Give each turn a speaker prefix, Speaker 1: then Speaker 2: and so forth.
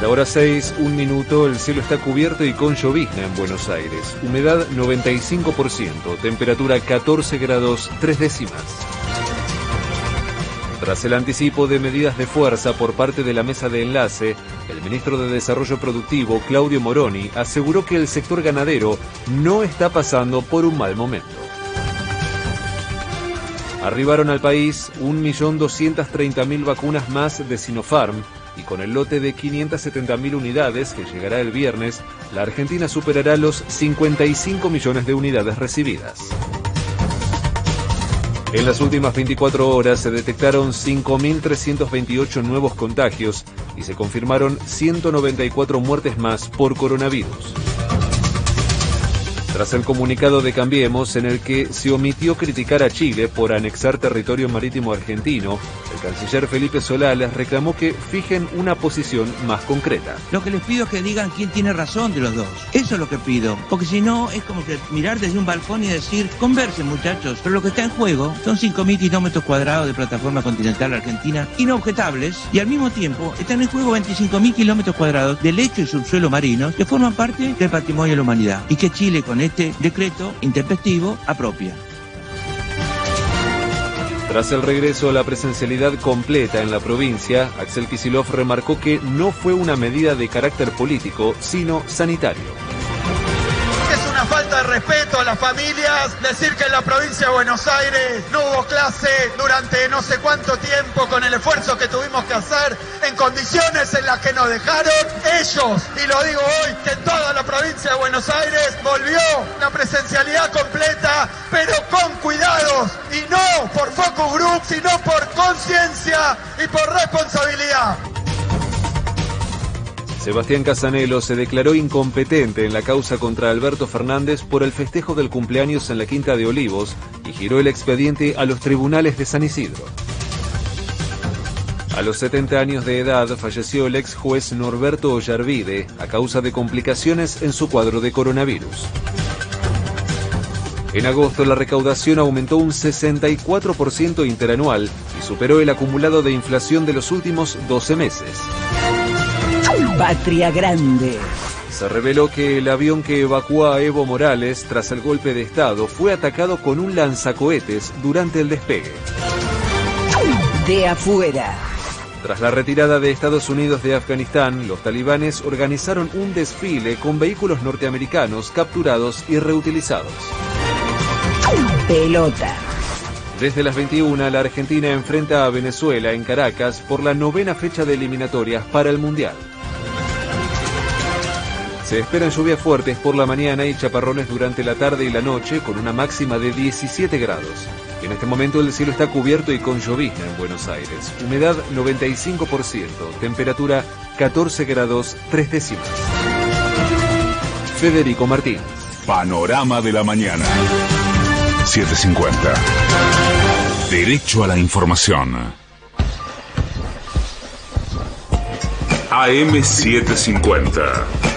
Speaker 1: la hora 6, un minuto, el cielo está cubierto y con llovizna en Buenos Aires. Humedad 95%, temperatura 14 grados 3 décimas. Tras el anticipo de medidas de fuerza por parte de la mesa de enlace, el ministro de Desarrollo Productivo, Claudio Moroni, aseguró que el sector ganadero no está pasando por un mal momento. Arribaron al país 1.230.000 vacunas más de Sinopharm y con el lote de 570.000 unidades que llegará el viernes, la Argentina superará los 55 millones de unidades recibidas. En las últimas 24 horas se detectaron 5.328 nuevos contagios y se confirmaron 194 muertes más por coronavirus. Tras el comunicado de Cambiemos en el que se omitió criticar a Chile por anexar territorio marítimo argentino, el canciller Felipe Solá les reclamó que fijen una posición más concreta.
Speaker 2: Lo que les pido es que digan quién tiene razón de los dos. Eso es lo que pido. Porque si no, es como que mirar desde un balcón y decir, conversen muchachos. Pero lo que está en juego son 5.000 kilómetros cuadrados de plataforma continental argentina inobjetables y al mismo tiempo están en juego 25.000 kilómetros cuadrados de lecho y subsuelo marinos que forman parte del patrimonio de la humanidad. Y que Chile con este decreto intempestivo apropia.
Speaker 1: Tras el regreso a la presencialidad completa en la provincia, Axel Kisilov remarcó que no fue una medida de carácter político, sino sanitario
Speaker 3: respeto a las familias decir que en la provincia de Buenos Aires no hubo clase durante no sé cuánto tiempo con el esfuerzo que tuvimos que hacer en condiciones en las que nos dejaron ellos. Y lo digo hoy, que en toda la provincia de Buenos Aires volvió una presencialidad completa, pero con cuidados y no por focus group, sino por conciencia y por responsabilidad.
Speaker 1: Sebastián Casanelo se declaró incompetente en la causa contra Alberto Fernández por el festejo del cumpleaños en la Quinta de Olivos y giró el expediente a los tribunales de San Isidro. A los 70 años de edad falleció el ex juez Norberto Ollarvide a causa de complicaciones en su cuadro de coronavirus. En agosto la recaudación aumentó un 64% interanual y superó el acumulado de inflación de los últimos 12 meses.
Speaker 4: Patria Grande.
Speaker 1: Se reveló que el avión que evacuó a Evo Morales tras el golpe de Estado fue atacado con un lanzacohetes durante el despegue.
Speaker 4: De afuera.
Speaker 1: Tras la retirada de Estados Unidos de Afganistán, los talibanes organizaron un desfile con vehículos norteamericanos capturados y reutilizados.
Speaker 4: Pelota.
Speaker 1: Desde las 21, la Argentina enfrenta a Venezuela en Caracas por la novena fecha de eliminatorias para el Mundial. Se esperan lluvias fuertes por la mañana y chaparrones durante la tarde y la noche con una máxima de 17 grados. En este momento el cielo está cubierto y con llovizna en Buenos Aires. Humedad 95%, temperatura 14 grados 3 décimas. Federico Martín.
Speaker 5: Panorama de la mañana. 750. Derecho a la información. AM750.